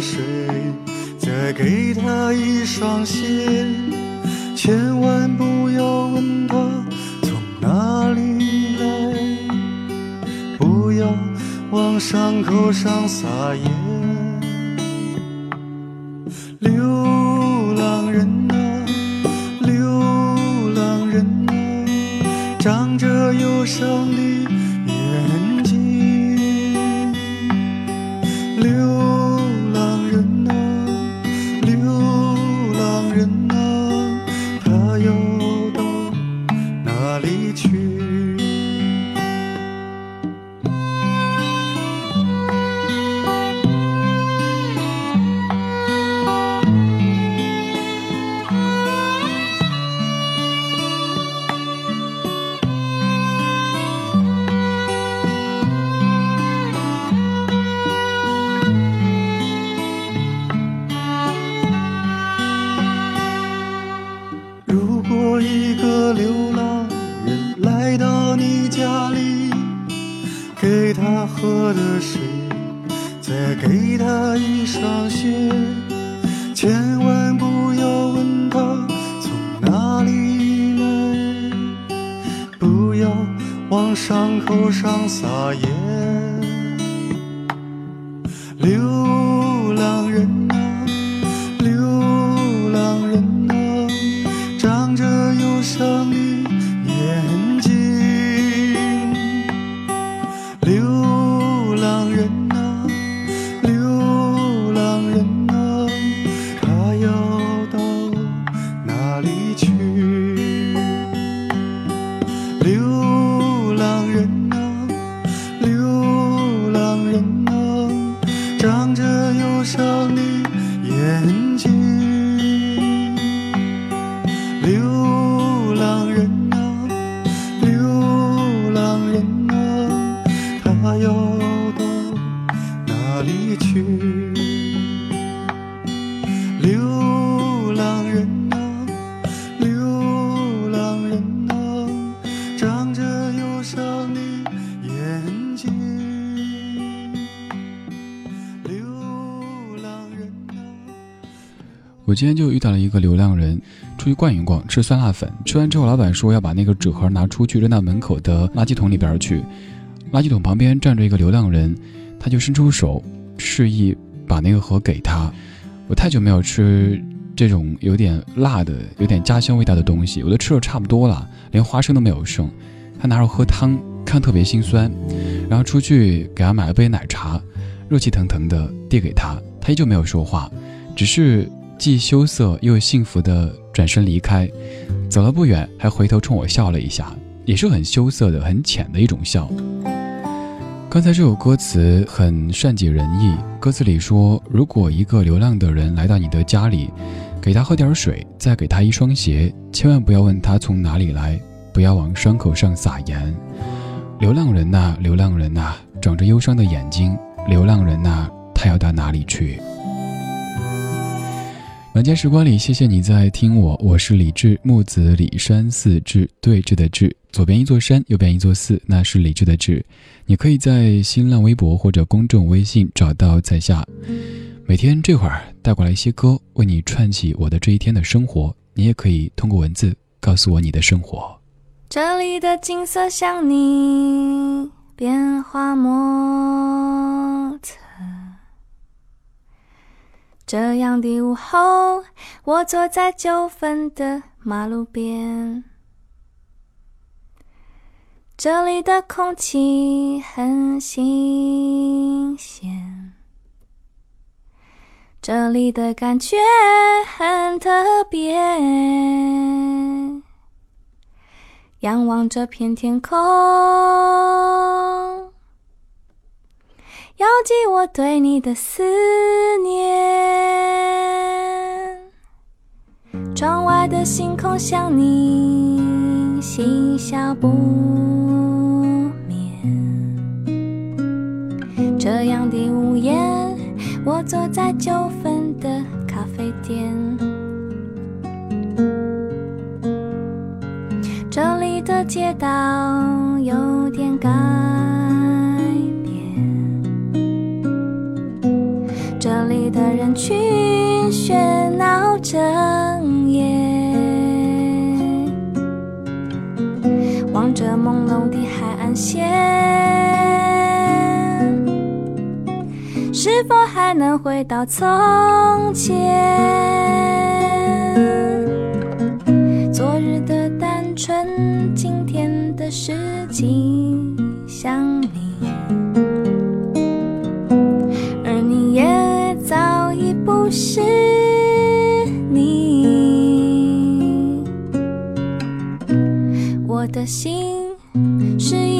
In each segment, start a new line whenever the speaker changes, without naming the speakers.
水，再给他一双鞋，千万不要问他从哪里来，不要往伤口上撒盐。不要往伤口上撒盐。流去？流浪人啊，流浪人啊，长着忧伤的眼睛。流浪人啊。
我今天就遇到了一个流浪人，出去逛一逛，吃酸辣粉。吃完之后，老板说要把那个纸盒拿出去扔到门口的垃圾桶里边去。垃圾桶旁边站着一个流浪人，他就伸出手，示意把那个盒给他。我太久没有吃这种有点辣的、有点家乡味道的东西，我都吃的差不多了，连花生都没有剩。他拿着喝汤，看特别心酸，然后出去给他买了杯奶茶，热气腾腾的递给他，他依旧没有说话，只是。既羞涩又幸福的转身离开，走了不远，还回头冲我笑了一下，也是很羞涩的、很浅的一种笑。刚才这首歌词很善解人意，歌词里说：如果一个流浪的人来到你的家里，给他喝点水，再给他一双鞋，千万不要问他从哪里来，不要往伤口上撒盐。流浪人呐、流浪人呐、长着忧伤的眼睛，流浪人呐、他要到哪里去？晚间时光里，谢谢你在听我，我是李志，木子李山寺志对峙的志，左边一座山，右边一座寺，那是李志的志。你可以在新浪微博或者公众微信找到在下。每天这会儿带过来一些歌，为你串起我的这一天的生活。你也可以通过文字告诉我你的生活。
这里的景色像你变化莫这样的午后，我坐在九份的马路边，这里的空气很新鲜，这里的感觉很特别。仰望这片天空，遥寄我对你的思念。窗外的星空像你，嬉笑不眠。这样的午夜，我坐在九份的咖啡店。这里的街道有点干前是否还能回到从前昨日的单纯今天的实际想你而你也早已不是你。我的心是一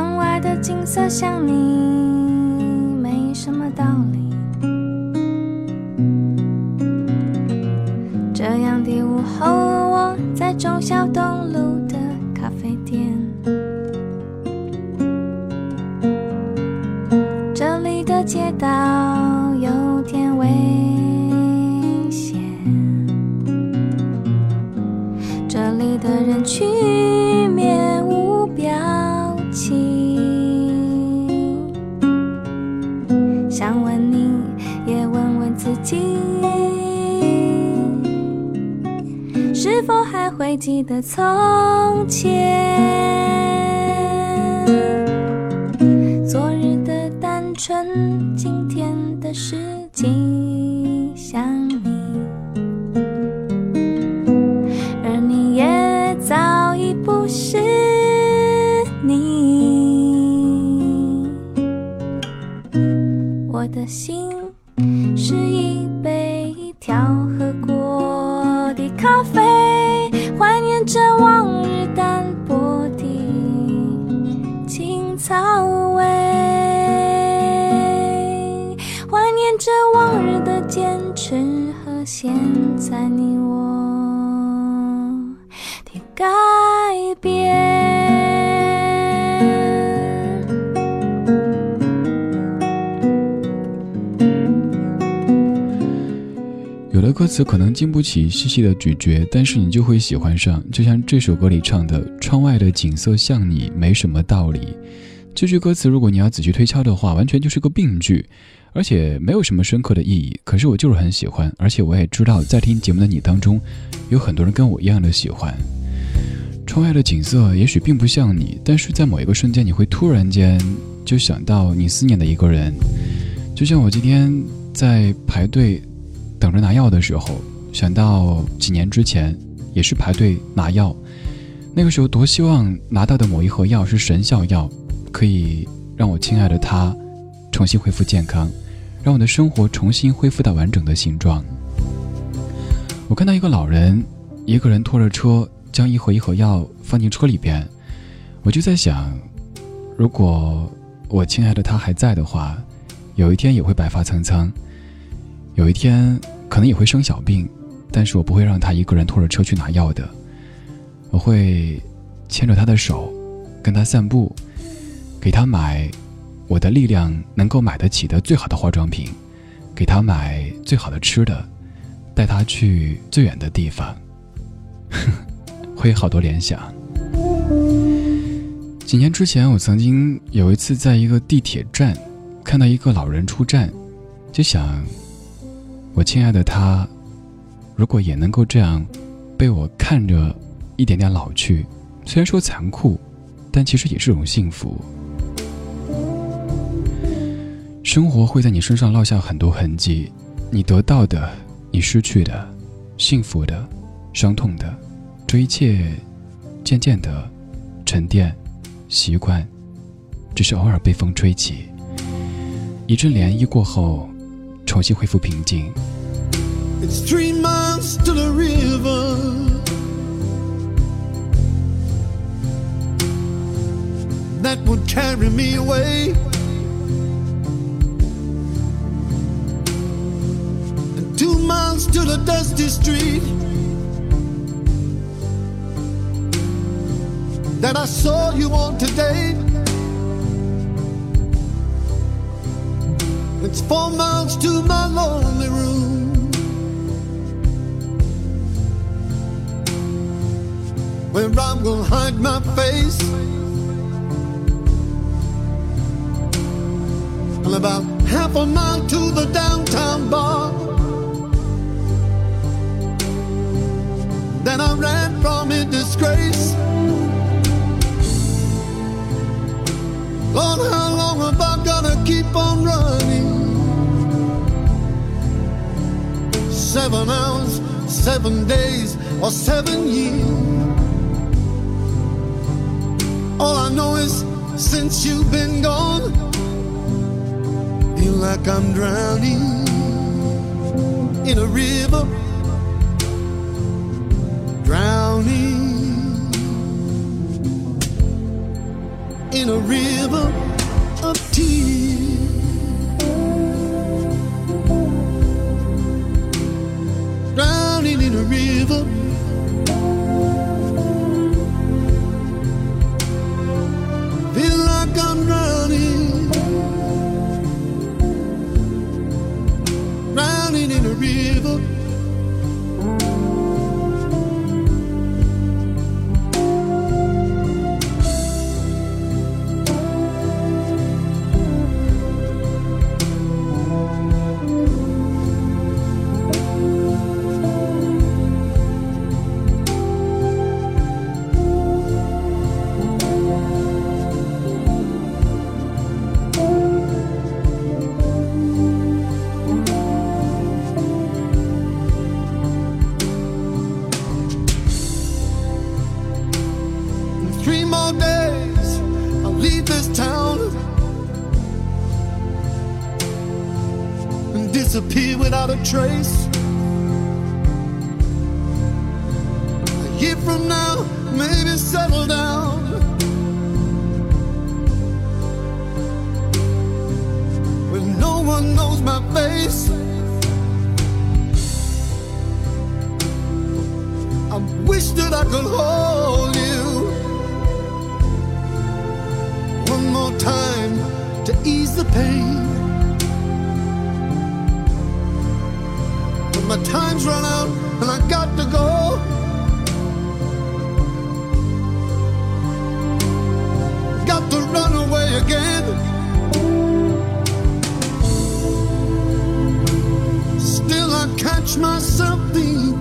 窗外的景色像你，没什么道理。这样的午后，我在中小东路的咖啡店，还记得从前？昨日的单纯，今天的事情想你，而你也早已不是你。我的心
可能经不起细细的咀嚼，但是你就会喜欢上。就像这首歌里唱的：“窗外的景色像你，没什么道理。”这句歌词，如果你要仔细推敲的话，完全就是个病句，而且没有什么深刻的意义。可是我就是很喜欢，而且我也知道，在听节目的你当中，有很多人跟我一样的喜欢。窗外的景色也许并不像你，但是在某一个瞬间，你会突然间就想到你思念的一个人。就像我今天在排队。等着拿药的时候，想到几年之前也是排队拿药，那个时候多希望拿到的某一盒药是神效药，可以让我亲爱的他重新恢复健康，让我的生活重新恢复到完整的形状。我看到一个老人，一个人拖着车，将一盒一盒药放进车里边，我就在想，如果我亲爱的他还在的话，有一天也会白发苍苍。有一天可能也会生小病，但是我不会让他一个人拖着车去拿药的。我会牵着他的手，跟他散步，给他买我的力量能够买得起的最好的化妆品，给他买最好的吃的，带他去最远的地方。会有好多联想。几年之前，我曾经有一次在一个地铁站看到一个老人出站，就想。我亲爱的他，如果也能够这样被我看着一点点老去，虽然说残酷，但其实也是种幸福。生活会在你身上烙下很多痕迹，你得到的，你失去的，幸福的，伤痛的，这一切渐渐的沉淀、习惯，只是偶尔被风吹起，一阵涟漪过后。重新恢复平静。
It's three miles to the river.
that would carry me away. And two miles to the dusty street that I saw you on today. It's four miles to my lonely room. Where I'm gonna hide my face. And about half a mile to the downtown bar. Then I ran from in disgrace. Lord, how long have I gotta keep on running? Seven hours, seven days, or seven years. All I know is since you've been gone, feel like I'm drowning in a river, drowning in a river of tears. River. Feel like I'm drowning. Drowning in a river. Disappear without a trace. A year from now, maybe settle down. When no one knows my face. I wish that I could hold you one more time to ease the pain. My time's run out and I got to go. Got to run away again. Still, I catch myself thinking.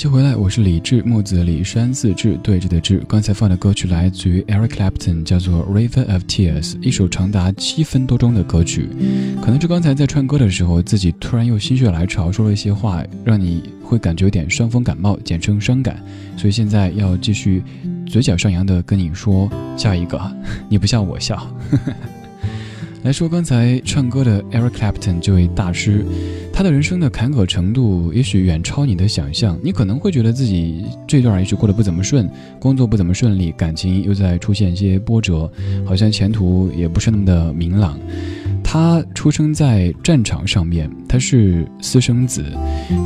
谢回来，我是李志，木子李山寺志对峙的志。刚才放的歌曲来自于 Eric Clapton，叫做《River of Tears》，一首长达七分多钟的歌曲。可能是刚才在唱歌的时候，自己突然又心血来潮说了一些话，让你会感觉有点伤风感冒，简称伤感。所以现在要继续嘴角上扬的跟你说下一个，你不笑我笑。来说刚才唱歌的 Eric Clapton 这位大师。他的人生的坎坷程度也许远超你的想象，你可能会觉得自己这段也许过得不怎么顺，工作不怎么顺利，感情又在出现一些波折，好像前途也不是那么的明朗。他出生在战场上面，他是私生子，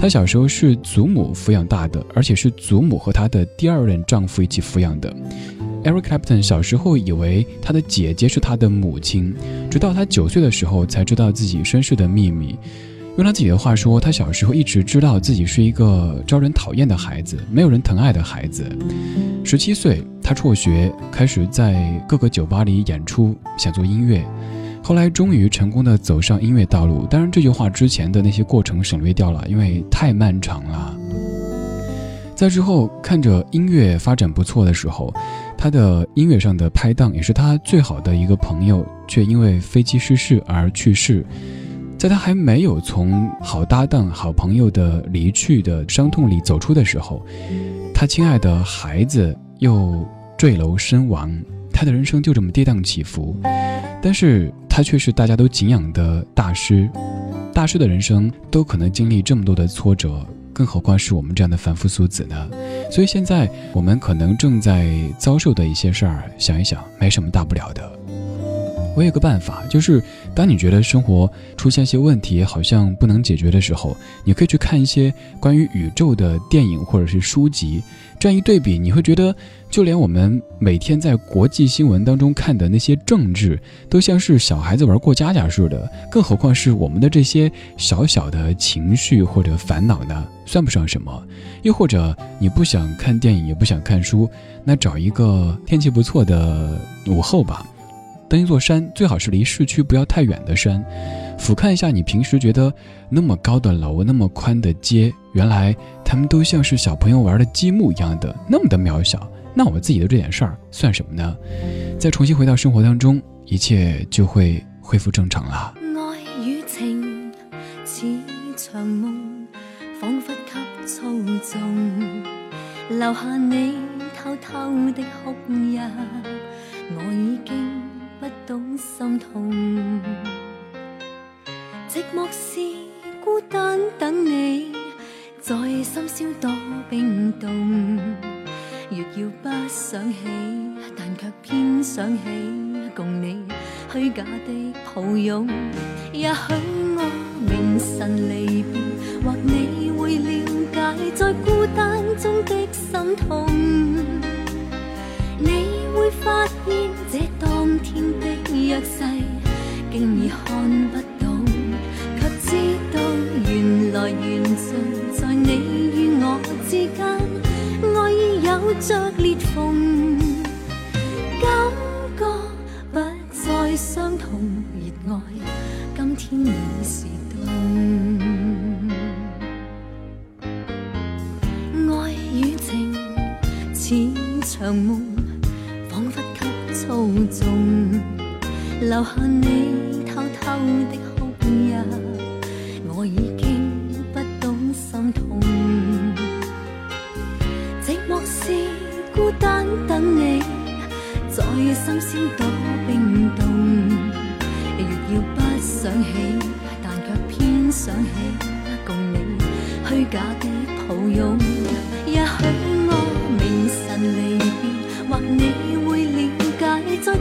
他小时候是祖母抚养大的，而且是祖母和他的第二任丈夫一起抚养的。Eric Clapton 小时候以为他的姐姐是他的母亲，直到他九岁的时候才知道自己身世的秘密。用他自己的话说，他小时候一直知道自己是一个招人讨厌的孩子，没有人疼爱的孩子。十七岁，他辍学，开始在各个酒吧里演出，想做音乐。后来终于成功的走上音乐道路。当然，这句话之前的那些过程省略掉了，因为太漫长了。在之后，看着音乐发展不错的时候，他的音乐上的拍档也是他最好的一个朋友，却因为飞机失事而去世。在他还没有从好搭档、好朋友的离去的伤痛里走出的时候，他亲爱的孩子又坠楼身亡，他的人生就这么跌宕起伏。但是他却是大家都敬仰的大师，大师的人生都可能经历这么多的挫折，更何况是我们这样的凡夫俗子呢？所以现在我们可能正在遭受的一些事儿，想一想，没什么大不了的。我有个办法，就是当你觉得生活出现一些问题，好像不能解决的时候，你可以去看一些关于宇宙的电影或者是书籍。这样一对比，你会觉得，就连我们每天在国际新闻当中看的那些政治，都像是小孩子玩过家家似的。更何况是我们的这些小小的情绪或者烦恼呢？算不上什么。又或者你不想看电影，也不想看书，那找一个天气不错的午后吧。登一座山，最好是离市区不要太远的山，俯瞰一下你平时觉得那么高的楼、那么宽的街，原来他们都像是小朋友玩的积木一样的那么的渺小。那我自己的这点事儿算什么呢？再重新回到生活当中，一切就会恢复正常了。
爱与情似场梦，仿佛给操纵，留下你偷偷的哭泣，我已经。不懂心痛，寂寞是孤单等你，在深宵多冰冻。越要不想起，但却偏想起，共你虚假的抱拥。也许我明晨离别，或你会了解，在孤单中的心痛。的约誓，竟已看不懂，却知道缘来缘尽，在你与我之间，爱已有着裂缝，感觉不再相同，热爱今天已是冬，爱与情似场梦。留下你偷偷的哭泣，我已经不懂心痛。寂寞是孤单等你，在深先多冰冻。若要不想起，但却偏想起，共你虚假的抱拥。也许我明晨离别，或你会了解，在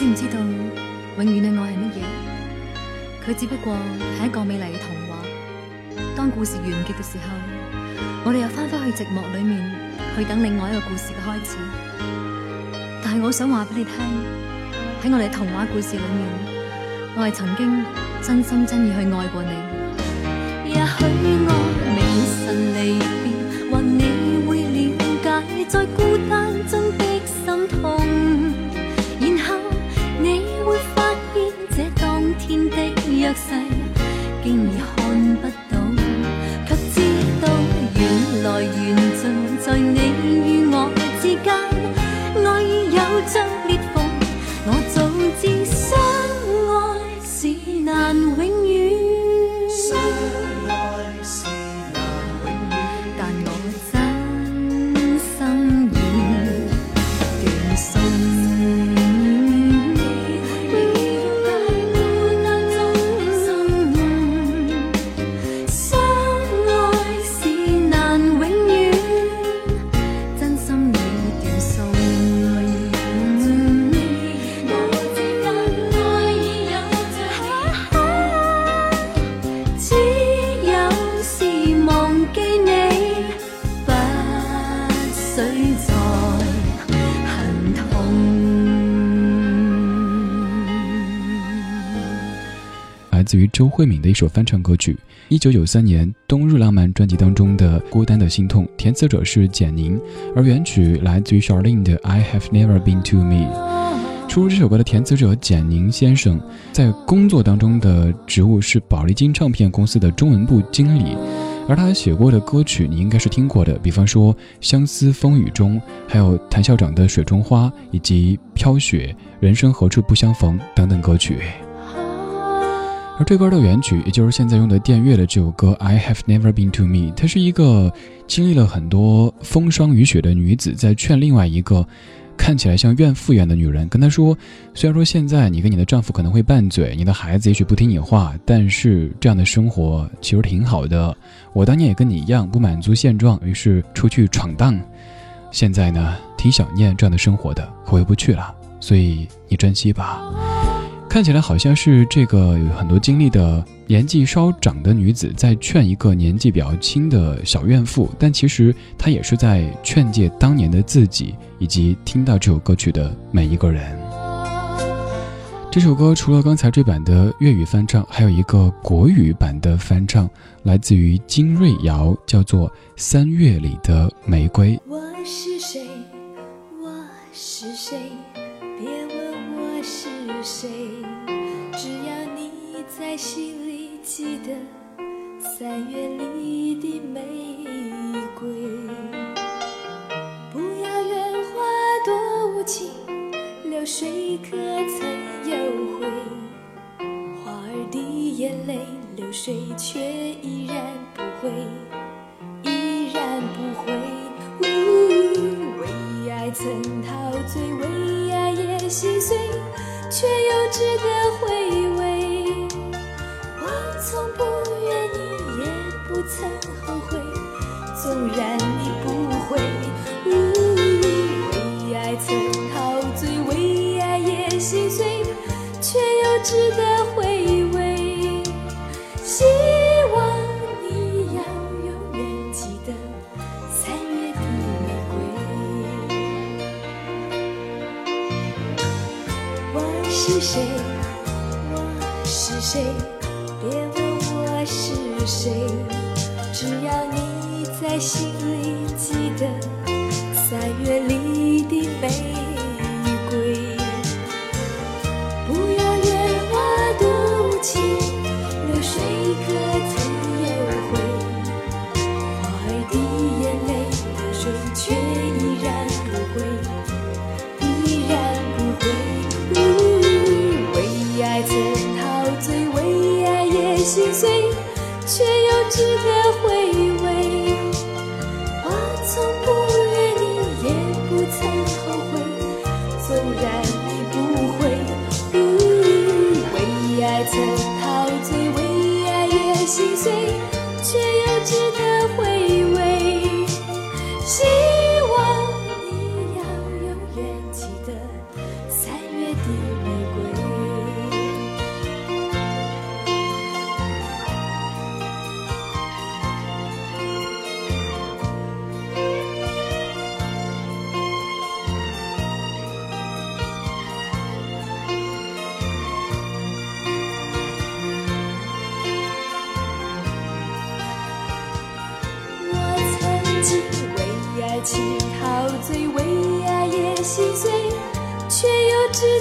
知唔知道永遠嘅愛係乜嘢？佢只不過係一個美麗嘅童話。當故事完結嘅時候，我哋又翻返去寂寞裏面，去等另外一個故事嘅開始。但係我想話俾你聽，喺我哋嘅童話故事裏面，我係曾經真心真意去愛過你。也許我未曾離
自于周慧敏的一首翻唱歌曲，一九九三年《冬日浪漫》专辑当中的《孤单的心痛》，填词者是简宁，而原曲来自于 Charlene 的《I Have Never Been to Me》。出这首歌的填词者简宁先生，在工作当中的职务是宝丽金唱片公司的中文部经理，而他写过的歌曲你应该是听过的，比方说《相思风雨中》，还有谭校长的《水中花》，以及《飘雪》《人生何处不相逢》等等歌曲。而这歌的原曲，也就是现在用的电乐的这首歌《I Have Never Been to Me》，它是一个经历了很多风霜雨雪的女子，在劝另外一个看起来像怨妇一样的女人，跟她说：虽然说现在你跟你的丈夫可能会拌嘴，你的孩子也许不听你话，但是这样的生活其实挺好的。我当年也跟你一样不满足现状，于是出去闯荡。现在呢，挺想念这样的生活的，回不去了，所以你珍惜吧。看起来好像是这个有很多经历的年纪稍长的女子在劝一个年纪比较轻的小怨妇，但其实她也是在劝诫当年的自己，以及听到这首歌曲的每一个人。这首歌除了刚才这版的粤语翻唱，还有一个国语版的翻唱，来自于金瑞瑶，叫做《三月里的玫瑰》。
我是谁？我是谁？别问我是谁，只要你在心里记得三月里的玫瑰。不要怨花多无情，流水可曾有悔？花儿的眼泪，流水却依然不会。依然不会。呜为爱曾陶醉，为心碎，却又值得回味。我从不怨你，也不曾后悔，纵然你不会。为爱曾陶醉，为爱也心碎，却又值得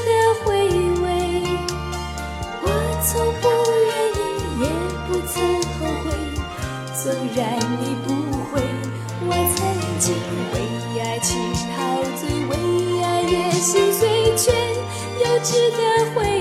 的回味我从不愿意也不曾后悔。纵然你不会我曾经为爱情陶醉为爱也心碎却又值得回